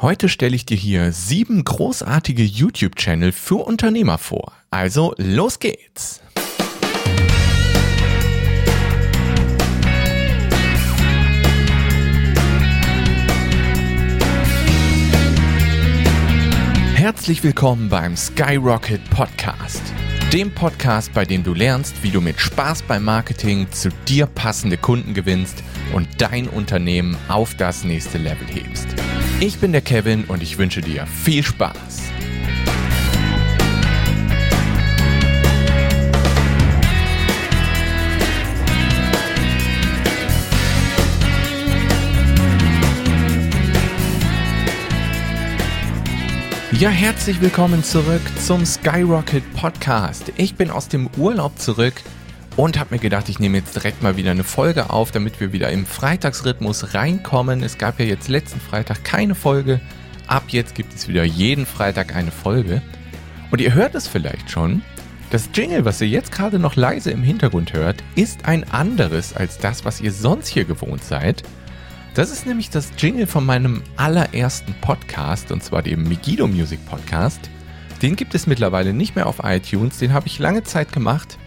Heute stelle ich dir hier sieben großartige YouTube-Channel für Unternehmer vor. Also los geht's! Herzlich willkommen beim Skyrocket Podcast. Dem Podcast, bei dem du lernst, wie du mit Spaß beim Marketing zu dir passende Kunden gewinnst und dein Unternehmen auf das nächste Level hebst. Ich bin der Kevin und ich wünsche dir viel Spaß. Ja, herzlich willkommen zurück zum Skyrocket Podcast. Ich bin aus dem Urlaub zurück und habe mir gedacht, ich nehme jetzt direkt mal wieder eine Folge auf, damit wir wieder im Freitagsrhythmus reinkommen. Es gab ja jetzt letzten Freitag keine Folge. Ab jetzt gibt es wieder jeden Freitag eine Folge. Und ihr hört es vielleicht schon. Das Jingle, was ihr jetzt gerade noch leise im Hintergrund hört, ist ein anderes als das, was ihr sonst hier gewohnt seid. Das ist nämlich das Jingle von meinem allerersten Podcast, und zwar dem Megiddo Music Podcast. Den gibt es mittlerweile nicht mehr auf iTunes, den habe ich lange Zeit gemacht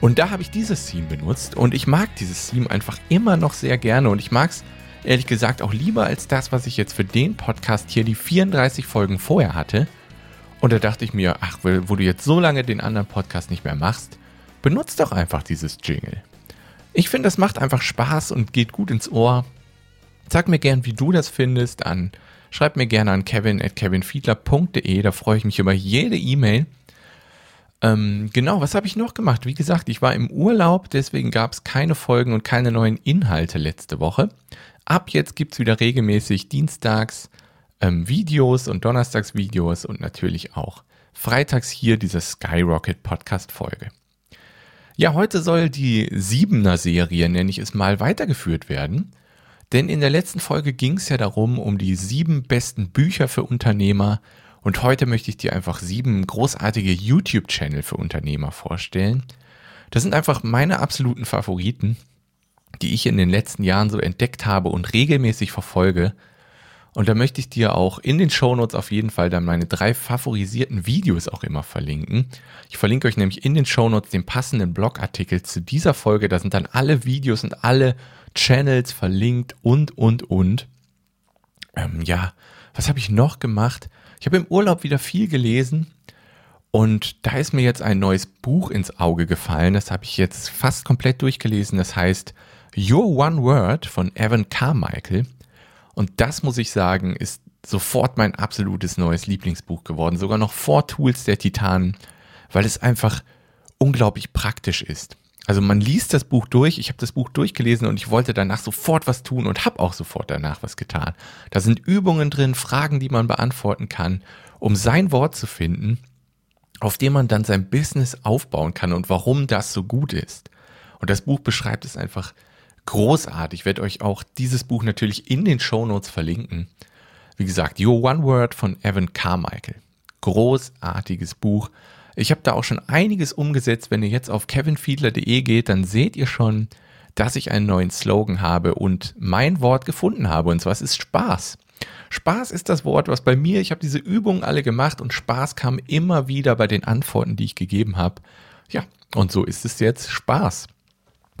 und da habe ich dieses Theme benutzt und ich mag dieses Theme einfach immer noch sehr gerne und ich mag es ehrlich gesagt auch lieber als das, was ich jetzt für den Podcast hier die 34 Folgen vorher hatte. Und da dachte ich mir, ach, wo du jetzt so lange den anderen Podcast nicht mehr machst, benutzt doch einfach dieses Jingle. Ich finde, das macht einfach Spaß und geht gut ins Ohr. Sag mir gern, wie du das findest, an schreib mir gerne an kevin at kevinfiedler.de, da freue ich mich über jede E-Mail. Ähm, genau, was habe ich noch gemacht? Wie gesagt, ich war im Urlaub, deswegen gab es keine Folgen und keine neuen Inhalte letzte Woche. Ab jetzt gibt es wieder regelmäßig dienstags ähm, Videos und donnerstags Videos und natürlich auch freitags hier diese Skyrocket Podcast Folge. Ja, heute soll die Siebener Serie, nenne ich es mal, weitergeführt werden. Denn in der letzten Folge ging es ja darum, um die sieben besten Bücher für Unternehmer und heute möchte ich dir einfach sieben großartige YouTube-Channel für Unternehmer vorstellen. Das sind einfach meine absoluten Favoriten, die ich in den letzten Jahren so entdeckt habe und regelmäßig verfolge. Und da möchte ich dir auch in den Shownotes auf jeden Fall dann meine drei favorisierten Videos auch immer verlinken. Ich verlinke euch nämlich in den Shownotes den passenden Blogartikel zu dieser Folge. Da sind dann alle Videos und alle Channels verlinkt und, und, und. Ähm, ja, was habe ich noch gemacht? Ich habe im Urlaub wieder viel gelesen und da ist mir jetzt ein neues Buch ins Auge gefallen. Das habe ich jetzt fast komplett durchgelesen. Das heißt Your One Word von Evan Carmichael. Und das muss ich sagen, ist sofort mein absolutes neues Lieblingsbuch geworden. Sogar noch vor Tools der Titanen, weil es einfach unglaublich praktisch ist. Also man liest das Buch durch, ich habe das Buch durchgelesen und ich wollte danach sofort was tun und habe auch sofort danach was getan. Da sind Übungen drin, Fragen, die man beantworten kann, um sein Wort zu finden, auf dem man dann sein Business aufbauen kann und warum das so gut ist. Und das Buch beschreibt es einfach großartig. Ich werde euch auch dieses Buch natürlich in den Show Notes verlinken. Wie gesagt, Your One Word von Evan Carmichael. Großartiges Buch ich habe da auch schon einiges umgesetzt. Wenn ihr jetzt auf kevinfiedler.de geht, dann seht ihr schon, dass ich einen neuen Slogan habe und mein Wort gefunden habe. Und zwar es ist Spaß. Spaß ist das Wort, was bei mir, ich habe diese Übungen alle gemacht und Spaß kam immer wieder bei den Antworten, die ich gegeben habe. Ja, und so ist es jetzt Spaß.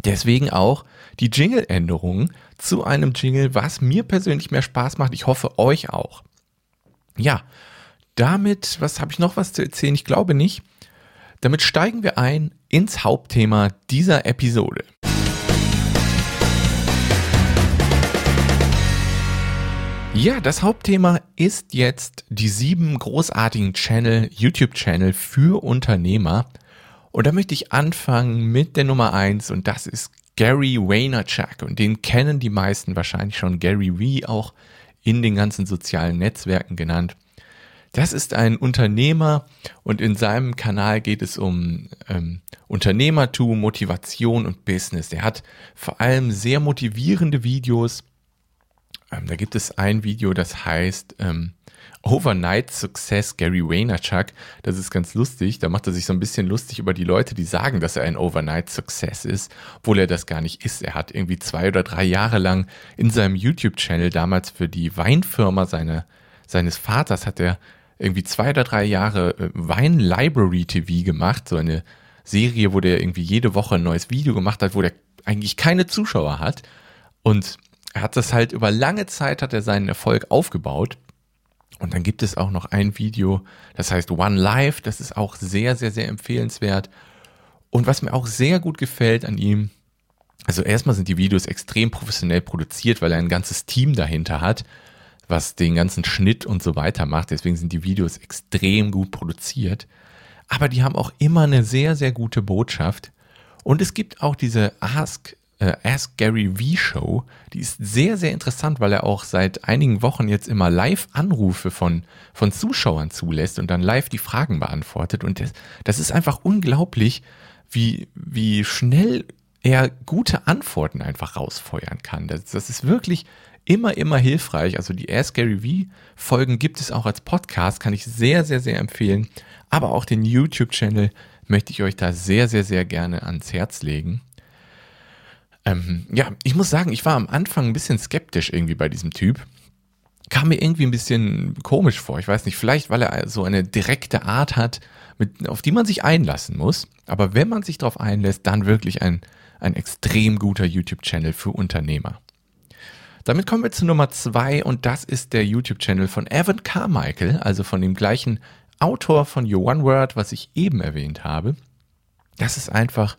Deswegen auch die Jingle-Änderungen zu einem Jingle, was mir persönlich mehr Spaß macht. Ich hoffe euch auch. Ja, damit, was habe ich noch was zu erzählen? Ich glaube nicht. Damit steigen wir ein ins Hauptthema dieser Episode. Ja, das Hauptthema ist jetzt die sieben großartigen Channel, YouTube-Channel für Unternehmer. Und da möchte ich anfangen mit der Nummer eins und das ist Gary Vaynerchuk. Und den kennen die meisten wahrscheinlich schon, Gary V auch in den ganzen sozialen Netzwerken genannt. Das ist ein Unternehmer und in seinem Kanal geht es um ähm, Unternehmertum, Motivation und Business. Er hat vor allem sehr motivierende Videos. Ähm, da gibt es ein Video, das heißt ähm, Overnight Success Gary Vaynerchuk. Das ist ganz lustig. Da macht er sich so ein bisschen lustig über die Leute, die sagen, dass er ein Overnight Success ist, obwohl er das gar nicht ist. Er hat irgendwie zwei oder drei Jahre lang in seinem YouTube-Channel damals für die Weinfirma seine seines Vaters hat er irgendwie zwei oder drei Jahre äh, Wine Library TV gemacht, so eine Serie, wo der irgendwie jede Woche ein neues Video gemacht hat, wo der eigentlich keine Zuschauer hat. Und er hat das halt über lange Zeit hat er seinen Erfolg aufgebaut. Und dann gibt es auch noch ein Video, das heißt One Life, das ist auch sehr, sehr, sehr empfehlenswert. Und was mir auch sehr gut gefällt an ihm, also erstmal sind die Videos extrem professionell produziert, weil er ein ganzes Team dahinter hat, was den ganzen Schnitt und so weiter macht. Deswegen sind die Videos extrem gut produziert. Aber die haben auch immer eine sehr, sehr gute Botschaft. Und es gibt auch diese Ask, äh, Ask Gary V Show. Die ist sehr, sehr interessant, weil er auch seit einigen Wochen jetzt immer Live-Anrufe von, von Zuschauern zulässt und dann live die Fragen beantwortet. Und das, das ist einfach unglaublich, wie, wie schnell er gute Antworten einfach rausfeuern kann. Das, das ist wirklich immer, immer hilfreich. Also die Ask Gary V Folgen gibt es auch als Podcast, kann ich sehr, sehr, sehr empfehlen. Aber auch den YouTube-Channel möchte ich euch da sehr, sehr, sehr gerne ans Herz legen. Ähm, ja, ich muss sagen, ich war am Anfang ein bisschen skeptisch irgendwie bei diesem Typ. Kam mir irgendwie ein bisschen komisch vor. Ich weiß nicht, vielleicht weil er so eine direkte Art hat, mit, auf die man sich einlassen muss. Aber wenn man sich darauf einlässt, dann wirklich ein ein extrem guter YouTube-Channel für Unternehmer. Damit kommen wir zu Nummer zwei und das ist der YouTube-Channel von Evan Carmichael, also von dem gleichen Autor von Your One Word, was ich eben erwähnt habe. Das ist einfach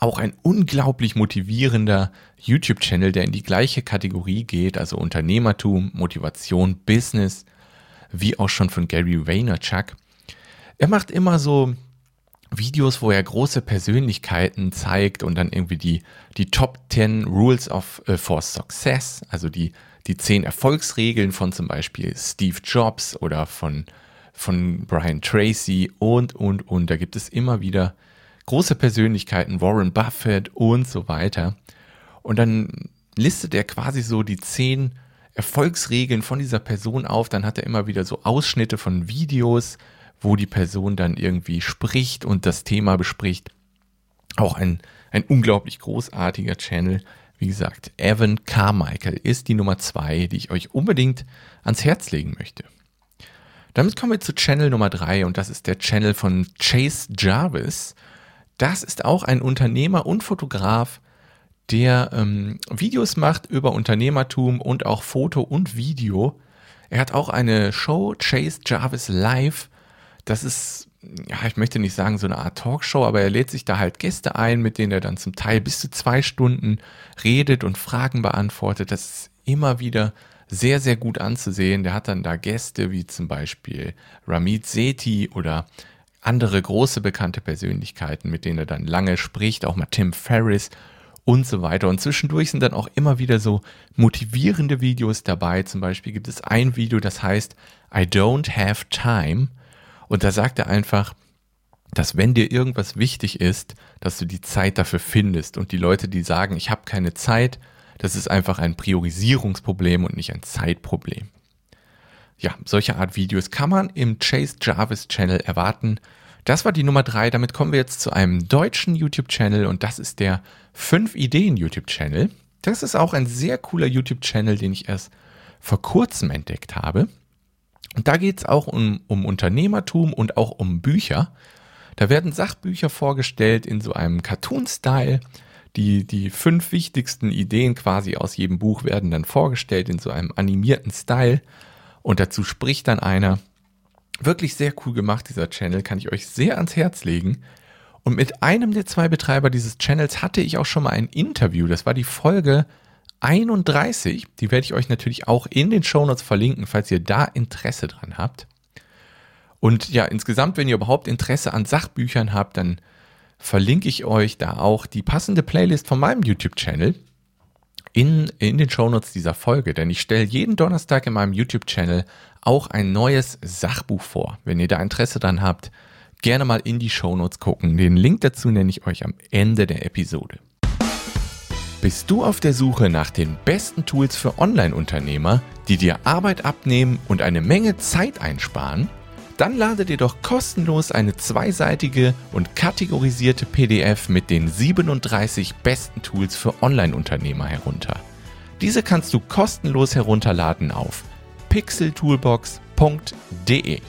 auch ein unglaublich motivierender YouTube-Channel, der in die gleiche Kategorie geht, also Unternehmertum, Motivation, Business, wie auch schon von Gary Vaynerchuk. Er macht immer so Videos, wo er große Persönlichkeiten zeigt und dann irgendwie die, die Top 10 Rules of, uh, for Success, also die, die 10 Erfolgsregeln von zum Beispiel Steve Jobs oder von, von Brian Tracy und, und, und. Da gibt es immer wieder große Persönlichkeiten, Warren Buffett und so weiter. Und dann listet er quasi so die 10 Erfolgsregeln von dieser Person auf. Dann hat er immer wieder so Ausschnitte von Videos, wo die Person dann irgendwie spricht und das Thema bespricht. Auch ein, ein unglaublich großartiger Channel. Wie gesagt, Evan Carmichael ist die Nummer zwei, die ich euch unbedingt ans Herz legen möchte. Damit kommen wir zu Channel Nummer drei und das ist der Channel von Chase Jarvis. Das ist auch ein Unternehmer und Fotograf, der ähm, Videos macht über Unternehmertum und auch Foto und Video. Er hat auch eine Show, Chase Jarvis Live, das ist, ja, ich möchte nicht sagen so eine Art Talkshow, aber er lädt sich da halt Gäste ein, mit denen er dann zum Teil bis zu zwei Stunden redet und Fragen beantwortet. Das ist immer wieder sehr, sehr gut anzusehen. Der hat dann da Gäste wie zum Beispiel Ramit Sethi oder andere große bekannte Persönlichkeiten, mit denen er dann lange spricht, auch mal Tim Ferriss und so weiter. Und zwischendurch sind dann auch immer wieder so motivierende Videos dabei. Zum Beispiel gibt es ein Video, das heißt I don't have time. Und da sagt er einfach, dass wenn dir irgendwas wichtig ist, dass du die Zeit dafür findest. Und die Leute, die sagen, ich habe keine Zeit, das ist einfach ein Priorisierungsproblem und nicht ein Zeitproblem. Ja, solche Art Videos kann man im Chase Jarvis Channel erwarten. Das war die Nummer drei. Damit kommen wir jetzt zu einem deutschen YouTube-Channel und das ist der 5 Ideen YouTube-Channel. Das ist auch ein sehr cooler YouTube-Channel, den ich erst vor kurzem entdeckt habe. Und da geht es auch um, um Unternehmertum und auch um Bücher. Da werden Sachbücher vorgestellt in so einem Cartoon-Style. Die, die fünf wichtigsten Ideen quasi aus jedem Buch werden dann vorgestellt in so einem animierten Style. Und dazu spricht dann einer. Wirklich sehr cool gemacht, dieser Channel, kann ich euch sehr ans Herz legen. Und mit einem der zwei Betreiber dieses Channels hatte ich auch schon mal ein Interview. Das war die Folge 31. Die werde ich euch natürlich auch in den Shownotes verlinken, falls ihr da Interesse dran habt. Und ja, insgesamt, wenn ihr überhaupt Interesse an Sachbüchern habt, dann verlinke ich euch da auch die passende Playlist von meinem YouTube-Channel in, in den Shownotes dieser Folge. Denn ich stelle jeden Donnerstag in meinem YouTube-Channel auch ein neues Sachbuch vor. Wenn ihr da Interesse dran habt, gerne mal in die Shownotes gucken. Den Link dazu nenne ich euch am Ende der Episode. Bist du auf der Suche nach den besten Tools für Online-Unternehmer, die dir Arbeit abnehmen und eine Menge Zeit einsparen? Dann lade dir doch kostenlos eine zweiseitige und kategorisierte PDF mit den 37 besten Tools für Online-Unternehmer herunter. Diese kannst du kostenlos herunterladen auf pixeltoolbox.de.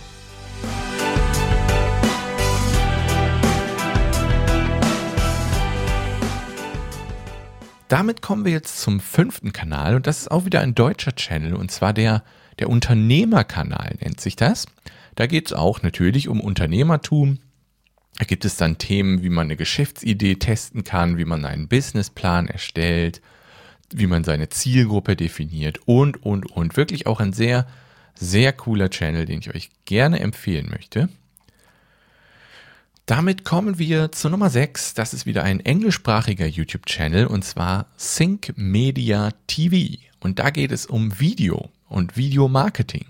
Damit kommen wir jetzt zum fünften Kanal und das ist auch wieder ein deutscher Channel und zwar der, der Unternehmerkanal nennt sich das. Da geht es auch natürlich um Unternehmertum. Da gibt es dann Themen, wie man eine Geschäftsidee testen kann, wie man einen Businessplan erstellt, wie man seine Zielgruppe definiert und, und, und. Wirklich auch ein sehr, sehr cooler Channel, den ich euch gerne empfehlen möchte. Damit kommen wir zu Nummer 6. Das ist wieder ein englischsprachiger YouTube-Channel und zwar Sync Media TV. Und da geht es um Video und Videomarketing.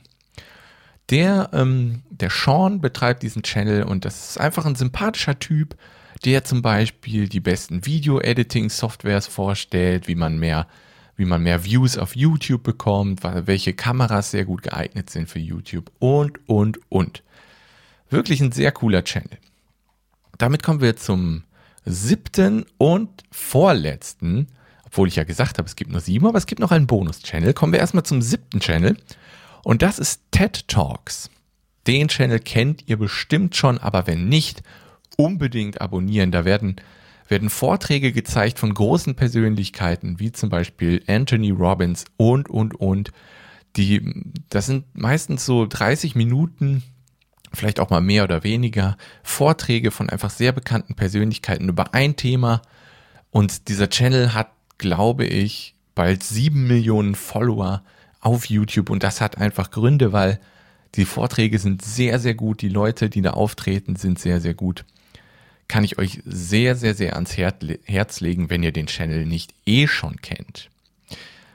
Der, ähm, der Sean betreibt diesen Channel und das ist einfach ein sympathischer Typ, der zum Beispiel die besten Video-Editing-Softwares vorstellt, wie man mehr, wie man mehr Views auf YouTube bekommt, welche Kameras sehr gut geeignet sind für YouTube und, und, und. Wirklich ein sehr cooler Channel damit kommen wir zum siebten und vorletzten, obwohl ich ja gesagt habe, es gibt nur sieben, aber es gibt noch einen Bonus-Channel. Kommen wir erstmal zum siebten Channel und das ist TED Talks. Den Channel kennt ihr bestimmt schon, aber wenn nicht, unbedingt abonnieren. Da werden, werden Vorträge gezeigt von großen Persönlichkeiten, wie zum Beispiel Anthony Robbins und, und, und. Die, das sind meistens so 30 Minuten vielleicht auch mal mehr oder weniger Vorträge von einfach sehr bekannten Persönlichkeiten über ein Thema. Und dieser Channel hat, glaube ich, bald sieben Millionen Follower auf YouTube. Und das hat einfach Gründe, weil die Vorträge sind sehr, sehr gut. Die Leute, die da auftreten, sind sehr, sehr gut. Kann ich euch sehr, sehr, sehr ans Herz legen, wenn ihr den Channel nicht eh schon kennt.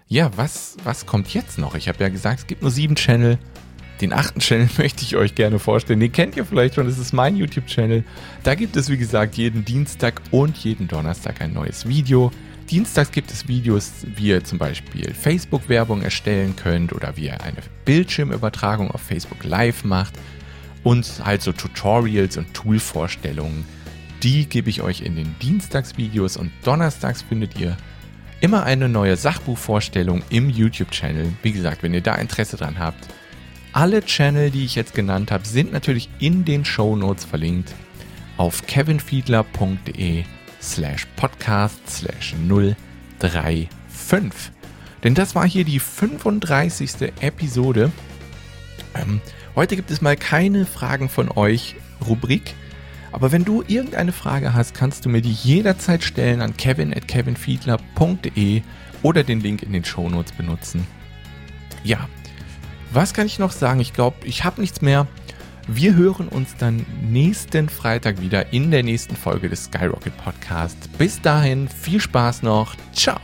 Ja, was, was kommt jetzt noch? Ich habe ja gesagt, es gibt nur sieben Channel. Den achten Channel möchte ich euch gerne vorstellen. Den kennt ihr vielleicht schon, das ist mein YouTube-Channel. Da gibt es, wie gesagt, jeden Dienstag und jeden Donnerstag ein neues Video. Dienstags gibt es Videos, wie ihr zum Beispiel Facebook-Werbung erstellen könnt oder wie ihr eine Bildschirmübertragung auf Facebook Live macht und halt so Tutorials und Tool-Vorstellungen. Die gebe ich euch in den Dienstagsvideos und Donnerstags findet ihr immer eine neue Sachbuchvorstellung im YouTube-Channel. Wie gesagt, wenn ihr da Interesse dran habt, alle Channel, die ich jetzt genannt habe, sind natürlich in den Show Notes verlinkt auf kevinfiedler.de slash podcast slash 035. Denn das war hier die 35. Episode. Ähm, heute gibt es mal keine Fragen von euch Rubrik. Aber wenn du irgendeine Frage hast, kannst du mir die jederzeit stellen an kevin at kevinfiedler.de oder den Link in den Show Notes benutzen. Ja, was kann ich noch sagen? Ich glaube, ich habe nichts mehr. Wir hören uns dann nächsten Freitag wieder in der nächsten Folge des Skyrocket Podcast. Bis dahin, viel Spaß noch. Ciao.